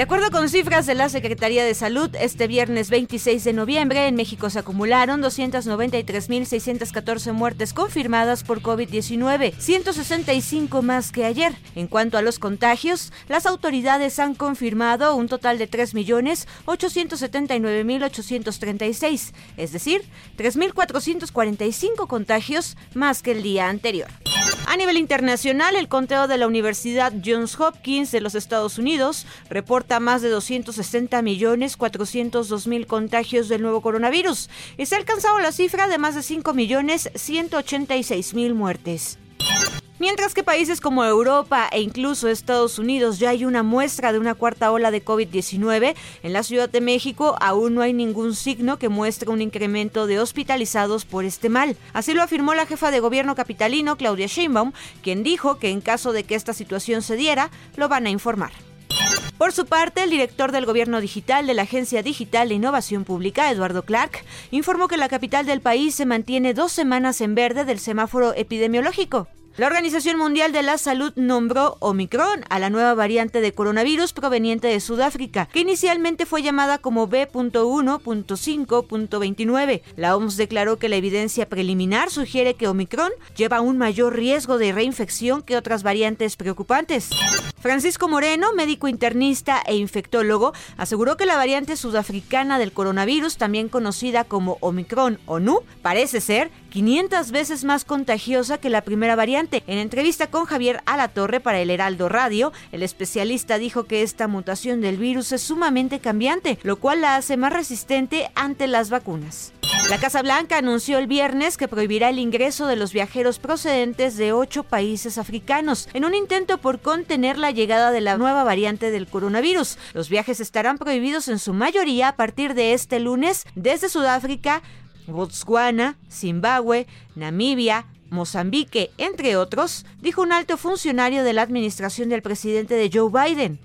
De acuerdo con cifras de la Secretaría de Salud, este viernes 26 de noviembre en México se acumularon 293.614 muertes confirmadas por COVID-19, 165 más que ayer. En cuanto a los contagios, las autoridades han confirmado un total de 3.879.836, es decir, 3.445 contagios más que el día anterior. A nivel internacional, el conteo de la Universidad Johns Hopkins de los Estados Unidos reporta más de 260 millones 402 mil contagios del nuevo coronavirus y se ha alcanzado la cifra de más de 5 millones 186 mil muertes. Mientras que países como Europa e incluso Estados Unidos ya hay una muestra de una cuarta ola de COVID-19, en la Ciudad de México aún no hay ningún signo que muestre un incremento de hospitalizados por este mal. Así lo afirmó la jefa de gobierno capitalino, Claudia Sheinbaum, quien dijo que en caso de que esta situación se diera, lo van a informar. Por su parte, el director del Gobierno Digital de la Agencia Digital de Innovación Pública, Eduardo Clark, informó que la capital del país se mantiene dos semanas en verde del semáforo epidemiológico. La Organización Mundial de la Salud nombró Omicron a la nueva variante de coronavirus proveniente de Sudáfrica, que inicialmente fue llamada como B.1.5.29. La OMS declaró que la evidencia preliminar sugiere que Omicron lleva un mayor riesgo de reinfección que otras variantes preocupantes. Francisco Moreno, médico internista e infectólogo, aseguró que la variante sudafricana del coronavirus, también conocida como Omicron o NU, parece ser 500 veces más contagiosa que la primera variante. En entrevista con Javier Alatorre para el Heraldo Radio, el especialista dijo que esta mutación del virus es sumamente cambiante, lo cual la hace más resistente ante las vacunas. La Casa Blanca anunció el viernes que prohibirá el ingreso de los viajeros procedentes de ocho países africanos en un intento por contener la llegada de la nueva variante del coronavirus. Los viajes estarán prohibidos en su mayoría a partir de este lunes desde Sudáfrica, Botswana, Zimbabue, Namibia, Mozambique, entre otros, dijo un alto funcionario de la administración del presidente de Joe Biden.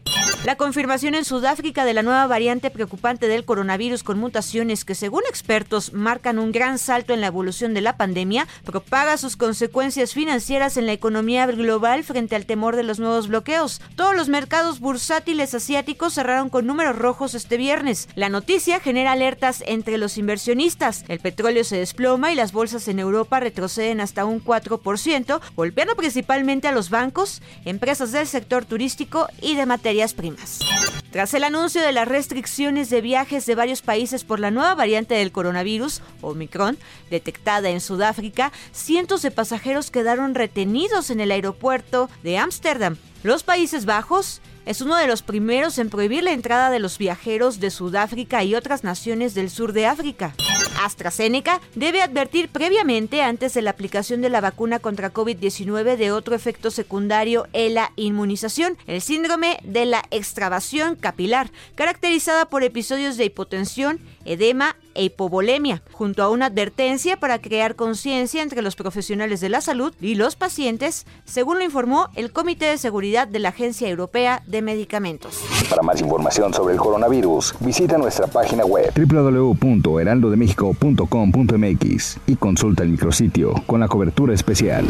La confirmación en Sudáfrica de la nueva variante preocupante del coronavirus con mutaciones que según expertos marcan un gran salto en la evolución de la pandemia propaga sus consecuencias financieras en la economía global frente al temor de los nuevos bloqueos. Todos los mercados bursátiles asiáticos cerraron con números rojos este viernes. La noticia genera alertas entre los inversionistas. El petróleo se desploma y las bolsas en Europa retroceden hasta un 4%, golpeando principalmente a los bancos, empresas del sector turístico y de materias primas. Tras el anuncio de las restricciones de viajes de varios países por la nueva variante del coronavirus, Omicron, detectada en Sudáfrica, cientos de pasajeros quedaron retenidos en el aeropuerto de Ámsterdam. Los Países Bajos es uno de los primeros en prohibir la entrada de los viajeros de Sudáfrica y otras naciones del sur de África. AstraZeneca debe advertir previamente antes de la aplicación de la vacuna contra COVID-19 de otro efecto secundario en la inmunización, el síndrome de la extravasación capilar, caracterizada por episodios de hipotensión, edema e hipovolemia, junto a una advertencia para crear conciencia entre los profesionales de la salud y los pacientes, según lo informó el Comité de Seguridad de la Agencia Europea de Medicamentos. Para más información sobre el coronavirus, visita nuestra página web www.heraldodemexico.com.mx y consulta el micrositio con la cobertura especial.